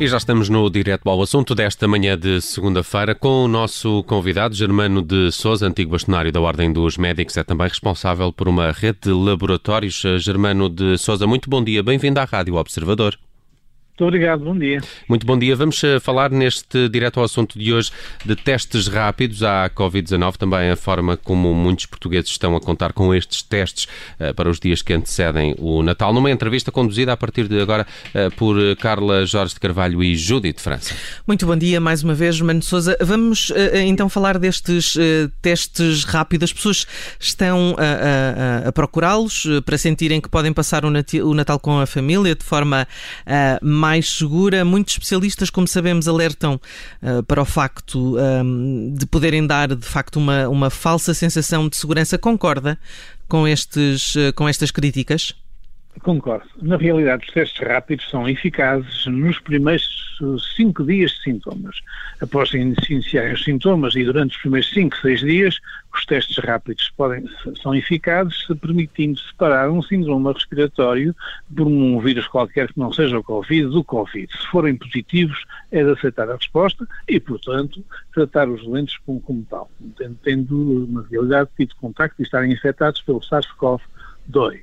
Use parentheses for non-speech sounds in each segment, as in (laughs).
E já estamos no direto ao assunto desta manhã de segunda-feira com o nosso convidado Germano de Souza, antigo bastonário da Ordem dos Médicos, é também responsável por uma rede de laboratórios. Germano de Souza, muito bom dia, bem-vindo à Rádio Observador. Muito obrigado, bom dia. Muito bom dia. Vamos eh, falar neste direto ao assunto de hoje de testes rápidos à Covid-19, também a forma como muitos portugueses estão a contar com estes testes uh, para os dias que antecedem o Natal. Numa entrevista conduzida a partir de agora uh, por Carla Jorge de Carvalho e Júdi de França. Muito bom dia mais uma vez, Mano Souza. Vamos uh, então falar destes testes rápidos. As pessoas estão a, a, a procurá-los para sentirem que podem passar o Natal com a família de forma mais mais segura. Muitos especialistas, como sabemos, alertam uh, para o facto um, de poderem dar, de facto, uma, uma falsa sensação de segurança. Concorda com, estes, uh, com estas críticas? Concordo. Na realidade, os testes rápidos são eficazes nos primeiros cinco dias de sintomas. Após iniciarem os sintomas e durante os primeiros cinco, seis dias, os testes rápidos podem, são eficazes, permitindo separar um síndrome respiratório por um vírus qualquer que não seja o Covid do Covid. Se forem positivos, é de aceitar a resposta e, portanto, tratar os doentes como, como tal, tendo, tendo na realidade tido contacto e estarem infectados pelo SARS-CoV-2.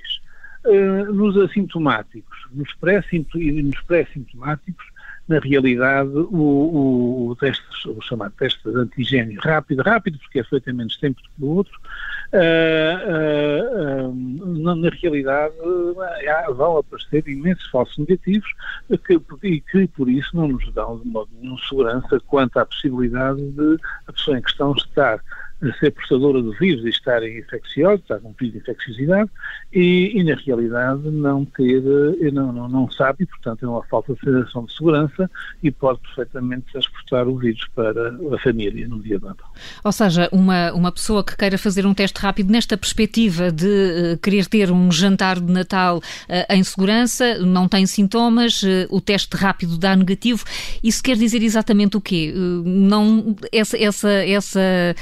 Eh, nos assintomáticos nos pré-sintomáticos, na realidade, o, o, o, teste, o chamado teste de antigênio rápido, rápido, porque é feito em menos tempo do que o outro, uh, uh, uh, na, realidade vão aparecer imensos falsos negativos que, e que, por isso, não nos dão de modo nenhum segurança quanto à possibilidade de a pessoa em questão estar ser portadora do vírus e estar infecciosa, estar com período de infecciosidade, e, e, na realidade não ter, eh, não, não, não sabe, e portanto é uma falta de sensação de segurança e pode perfeitamente transportar o vírus para a família no dia Natal. Ou seja, uma, uma pessoa que queira fazer um teste rápido nesta perspectiva de uh, querer ter um jantar de Natal uh, em segurança, não tem sintomas, uh, o teste rápido dá negativo, isso quer dizer exatamente o quê? não, essa, essa, essa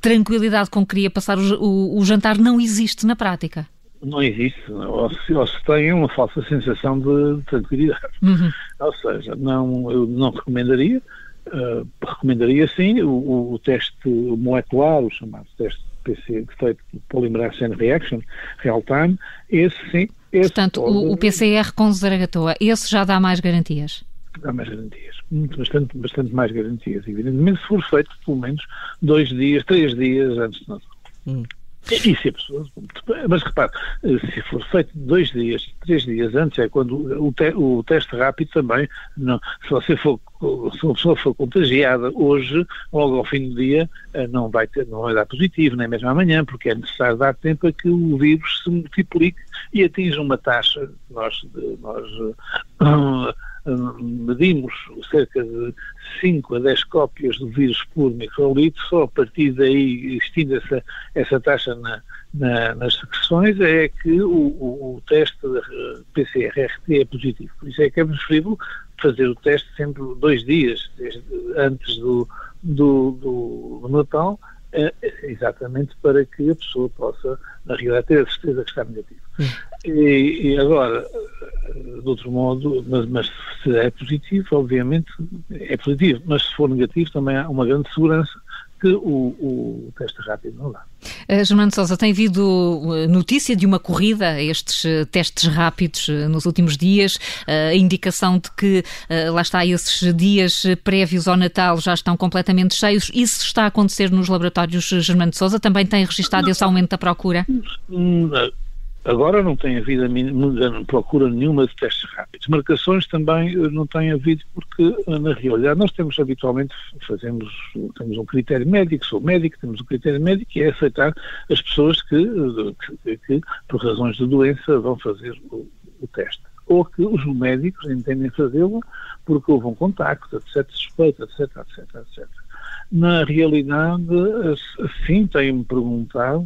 tranquilidade com que queria passar o, o, o jantar não existe na prática. Não existe, ou se, ou se tem uma falsa sensação de tranquilidade. Uhum. (laughs) Ou seja, não, eu não recomendaria, uh, recomendaria sim o, o, teste molecular, o chamado teste PC, feito Polymerase Chain Reaction, real time, esse sim. Esse Portanto, pode... o, o PCR com Zaragatoa, esse já dá mais garantias? dá mais garantias, muito, bastante, bastante mais garantias, evidentemente, se for feito pelo menos dois dias, três dias antes de Natal. Hum. E se a pessoa, mas repare, se for feito dois dias, três dias antes, é quando o, te, o teste rápido também, não, se você for, se uma pessoa for contagiada hoje, logo ao fim do dia, eh, não vai ter, não vai dar positivo, nem mesmo amanhã, porque é necessário dar tempo a que o vírus se multiplique e atinja uma taxa, nós, nós uh, (coughs) medimos cerca de 5 a 10 cópias do vírus por microlitro, só a partir daí, existindo essa, essa taxa na, na, nas secreções, é que o, o, o teste PCR-RT é positivo. Por isso é que é preferível fazer o teste sempre dois dias desde, antes do, do, do, do Natal, é, exatamente para que a pessoa possa, na realidade, ter a certeza que está negativo. E, e, agora, de outro modo, mas, mas, se é positivo, obviamente é positivo, mas se for negativo também há uma grande segurança que o, o teste rápido não dá. Uh, Germano Sousa, tem havido eh, notícia de uma corrida a estes uh, testes rápidos nos últimos dias, a indicação de que, lá está, esses dias prévios ao Natal já estão completamente cheios. Isso está a acontecer nos laboratórios Germano Sousa? Também tem registado esse aumento da procura? Hum, Agora não tem havido procura nenhuma de testes rápidos. Marcações também eh, não tem havido porque, eh, na realidade, nós temos habitualmente, fazemos, temos um critério médico, sou médico, temos um critério médico que é aceitar as pessoas que, eh, que, que por razões de doença, vão fazer o, o teste. Ou que os médicos entendem fazê-lo porque houve um contacto, etc., suspeita, etc., etc., etc. Na realidade, sim, tem-me perguntado,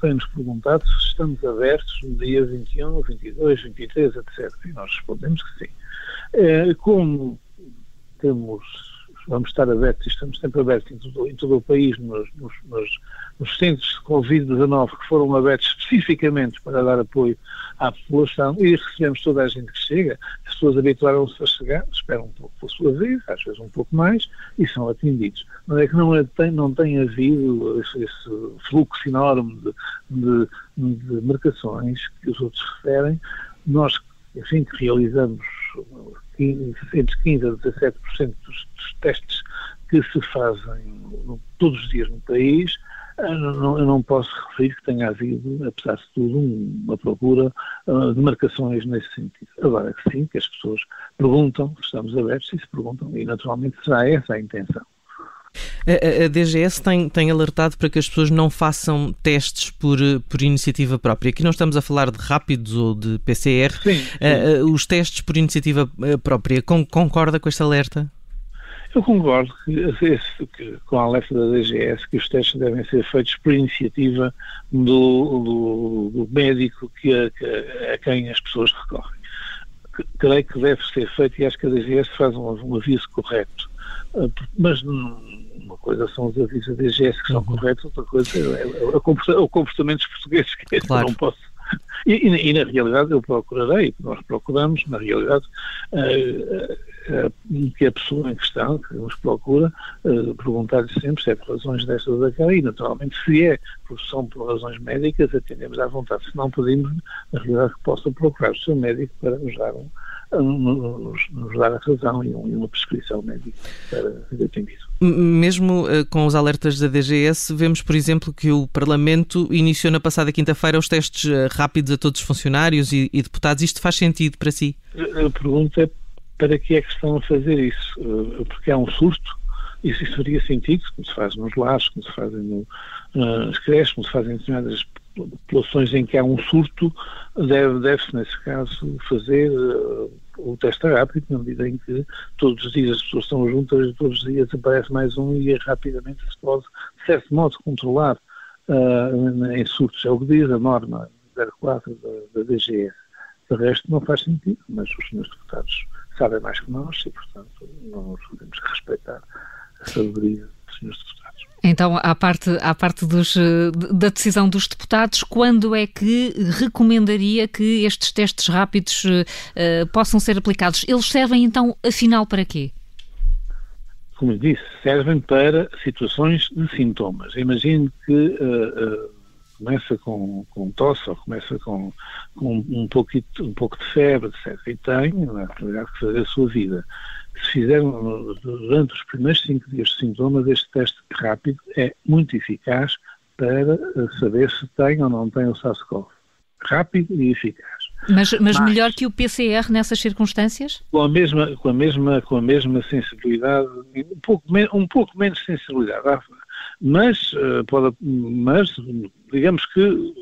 tem-nos perguntado se estamos abertos no dia 21, 22, 23, etc. E nós respondemos que sim. É, como temos vamos estar abertos, estamos sempre abertos em todo, em todo o país, nos, nos, nos, centros de Covid-19 que foram abertos especificamente para dar apoio à população e recebemos toda a gente que chega. As pessoas habituaram-se a chegar, esperam um pouco pela sua vez, às vezes um pouco mais, e são atendidos. Não é que não, é, tem, não tem havido esse, esse fluxo enorme de, de, de marcações que os outros referem. Nós, enfim, que realizamos 15, entre 15% a 17% dos, dos testes que se fazem todos os dias no país, eu não, eu não, posso referir que tenha havido, apesar de tudo, uma procura uh, de marcações nesse sentido. Agora sim, que as pessoas perguntam, estamos abertos e se perguntam, e naturalmente será essa a intenção. A, a DGS tem, tem alertado para que as pessoas não façam testes por, por iniciativa própria. Aqui não estamos a falar de rápidos ou de PCR. Sim, sim. Uh, os testes por iniciativa própria, concorda com este alerta? Eu concordo que, que, com a alerta da DGS que os testes devem ser feitos por iniciativa do, do, do médico que a, que a, quem as pessoas recorrem. Creio que deve ser feito e acho que a DGS faz um, um aviso correto. Mas uma coisa são os avisos da DGS que são uhum. corretos, outra coisa é, é, é o comportamento dos portugueses que claro. não posso e, e, e, na realidade eu procurarei, nós procuramos, na realidade, uh, uh, que a pessoa em questão que nos procura, perguntar-lhe sempre se é por razões destas ou daquela, e naturalmente se é por, são por razões médicas, atendemos à vontade. Se não pedimos, na realidade, que possa procurar o seu médico para nos dar um, nos, nos dar a razão e uma prescrição médica para ser atendido. Mesmo uh, com os alertas da DGS, vemos, por exemplo, que o Parlamento iniciou na passada quinta-feira os testes uh, rápidos a todos os funcionários e, e, deputados. Isto faz sentido para si? A pergunta é para que é que estão a fazer isso? Uh, porque há um surto? Isso, isso faria sentido, como se faz nos lares, como se fazem no, nas creches, como se fazem em determinadas populações em que há um surto, deve-se, deve nesse caso, fazer o teste rápido, na medida em que todos os dias as pessoas estão juntas todos os dias aparece mais um e rapidamente se pode, de certo modo, controlar uh, em surtos. É o que diz a norma 04 da, da DGS. De resto, não faz sentido, mas os senhores deputados sabem mais que nós e, portanto, temos que respeitar a sabedoria dos senhores deputados. Então, à parte, à parte dos, da decisão dos deputados, quando é que recomendaria que estes testes rápidos uh, possam ser aplicados? Eles servem então, afinal, para quê? Como disse, servem para situações de sintomas. Imagine que uh, uh, começa com, com tosse ou começa com, com um, pouco, um pouco de febre, etc. E tem, na realidade, que fazer a sua vida se fizeram durante os primeiros cinco dias de sintomas, este teste rápido é muito eficaz para saber se tem ou não tem o SARS-CoV. Rápido e eficaz. Mas, mas, mas, melhor que o PCR nessas circunstâncias? Com a mesma, com a mesma, com a mesma sensibilidade, um pouco, um pouco menos sensibilidade, mas, eh, pode, mas digamos que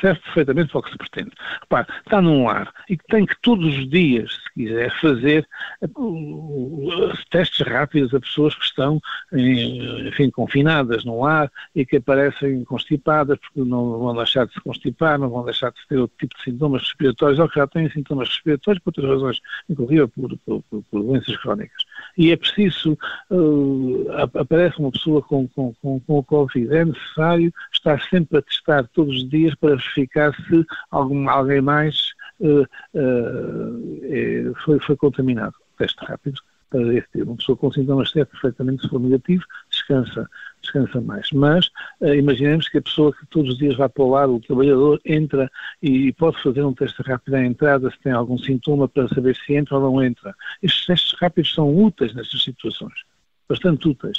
serve perfeitamente para o que se pretende. Repare, está num lar e tem que todos os dias, se quiser, fazer uh, testes rápidos a pessoas que estão, enfim, confinadas no lar e que aparecem constipadas porque não vão deixar de se constipar, não vão deixar de ter outro tipo de sintomas respiratórios ou que já têm sintomas respiratórios por outras razões, inclusive por, por, por doenças crónicas. E é preciso, uh, aparece uma pessoa com, com, com, com o Covid, é necessário estar sempre a testar todos os dias para verificar se algum, alguém mais uh, uh, foi, foi contaminado. Teste rápido para esse tipo. Uma pessoa com sintomas certos, perfeitamente, se for negativo, descansa, descansa mais. Mas uh, imaginemos que a pessoa que todos os dias vai para o lado, o trabalhador, entra e pode fazer um teste rápido à entrada se tem algum sintoma para saber se entra ou não entra. Estes testes rápidos são úteis nestas situações, bastante úteis.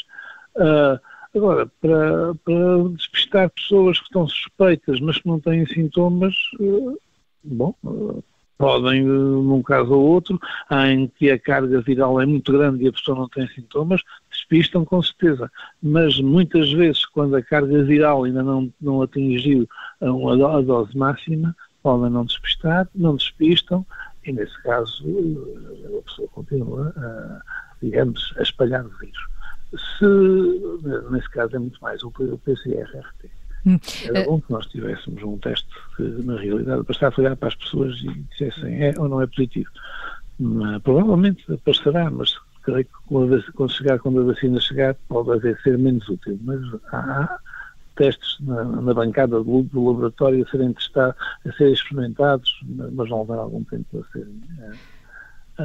Uh, Agora, para, para despistar pessoas que estão suspeitas, mas que não têm sintomas, eh, bom, eh, podem, num caso ou outro, em que a carga viral é muito grande e a pessoa não tem sintomas, despistam com certeza. Mas muitas vezes, quando a carga viral ainda não, não atingiu a, a dose máxima, podem não despistar, não despistam, e nesse caso a pessoa continua, a, digamos, a espalhar o vírus se, nesse caso, é muito mais o PCR-RT. Hum. Era eh, bom que nós tivéssemos um teste que, na realidade, bastava olhar para as pessoas e dissessem é ou não é positivo. Mas, provavelmente aparecerá, mas creio que quando, chegar, quando a vacina chegar, pode haver ser menos útil. Mas há testes na, na bancada do, do, laboratório a serem testados, a serem experimentados, mas vão levar algum tempo a serem. É,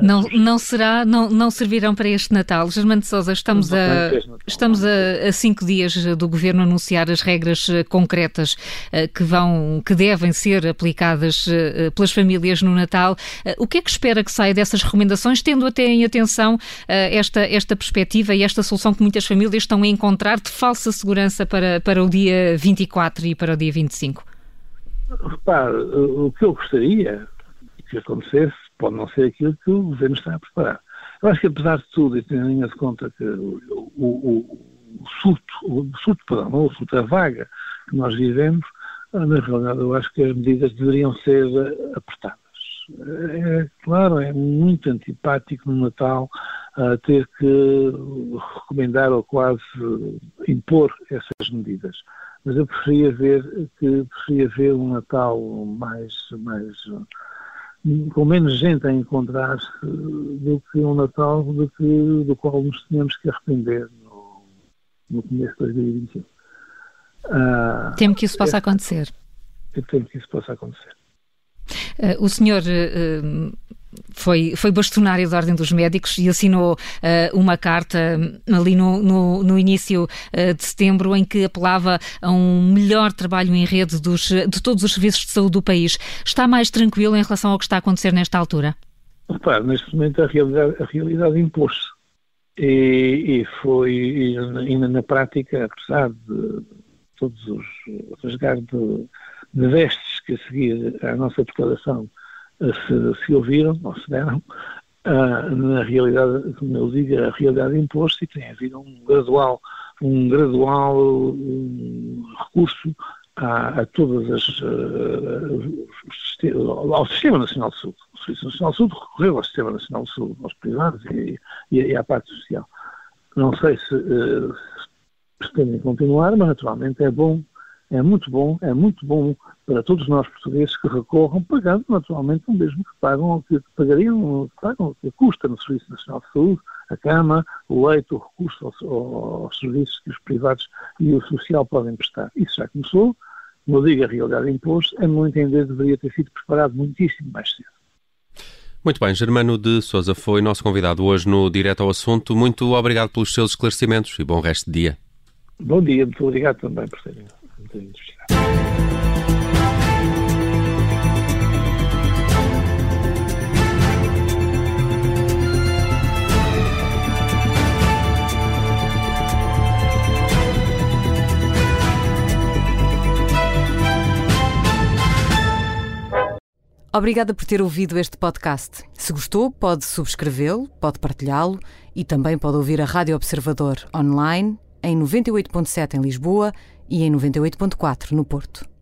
não, não será, não, não servirão para este Natal. Germano de Sousa, estamos a, estamos a, a, cinco dias do Governo anunciar as regras eh, concretas eh, que vão, que devem ser aplicadas eh, pelas famílias no Natal. O que é que espera que saia dessas recomendações, tendo até em atenção esta, esta perspectiva e esta solução que muitas famílias estão a encontrar de falsa segurança para, para o dia 24 e para o dia 25? Repare, o que eu gostaria que acontecesse pode não ser aquilo que o governo está a preparar. Eu acho que, apesar de tudo, e tendo em conta que o, o, o surto, o surto, perdão, não o surto, a vaga que nós vivemos, na realidade, eu acho que as medidas deveriam ser apertadas. É claro, é muito antipático no Natal uh, ter que recomendar ou quase impor essas medidas. Mas eu preferia ver que preferia ver um Natal mais, mais com menos gente a encontrar-se do que um Natal do, que, do qual nos tínhamos que arrepender no, no começo de 2021. Ah, Temo que isso possa é, acontecer. Temo que isso possa acontecer. Uh, o senhor uh, foi, foi bastonário da Ordem dos Médicos e assinou uh, uma carta ali no, no, no início uh, de setembro em que apelava a um melhor trabalho em rede dos, de todos os serviços de saúde do país. Está mais tranquilo em relação ao que está a acontecer nesta altura? Repare, neste momento a realidade, a realidade impôs-se. E, e, foi, ainda na prática, apesar de todos os rasgar de, de vestes que a seguir à nossa declaração se, se ouviram ou se deram, uh, na realidade, como eu digo, a realidade imposto e tem havido um gradual, um gradual um recurso a, a, todas as uh, ao Sistema Nacional de Saúde. O Serviço Nacional de Saúde recorreu ao Sistema Nacional de Saúde, aos privados e, e, e à parte social. Não sei se, uh, se pretendem continuar, mas naturalmente é bom é muito bom, é muito bom para todos nós portugueses que recorram, pagando naturalmente o mesmo que pagam, que pagariam, que pagam, que custa no Serviço Nacional de Saúde, a cama, o leito, o recurso aos, aos serviços que os privados e o social podem prestar. Isso já começou, eu digo, a realidade imposto, a meu entender deveria ter sido preparado muitíssimo mais cedo. Muito bem, Germano de Souza foi nosso convidado hoje no Direto ao Assunto. Muito obrigado pelos seus esclarecimentos e bom resto de dia. Bom dia, muito obrigado também por serem Obrigada por ter ouvido este podcast. Se gostou, pode subscrevê-lo, pode partilhá-lo e também pode ouvir a Rádio Observador online em 98.7 em Lisboa e em 98.4 no Porto.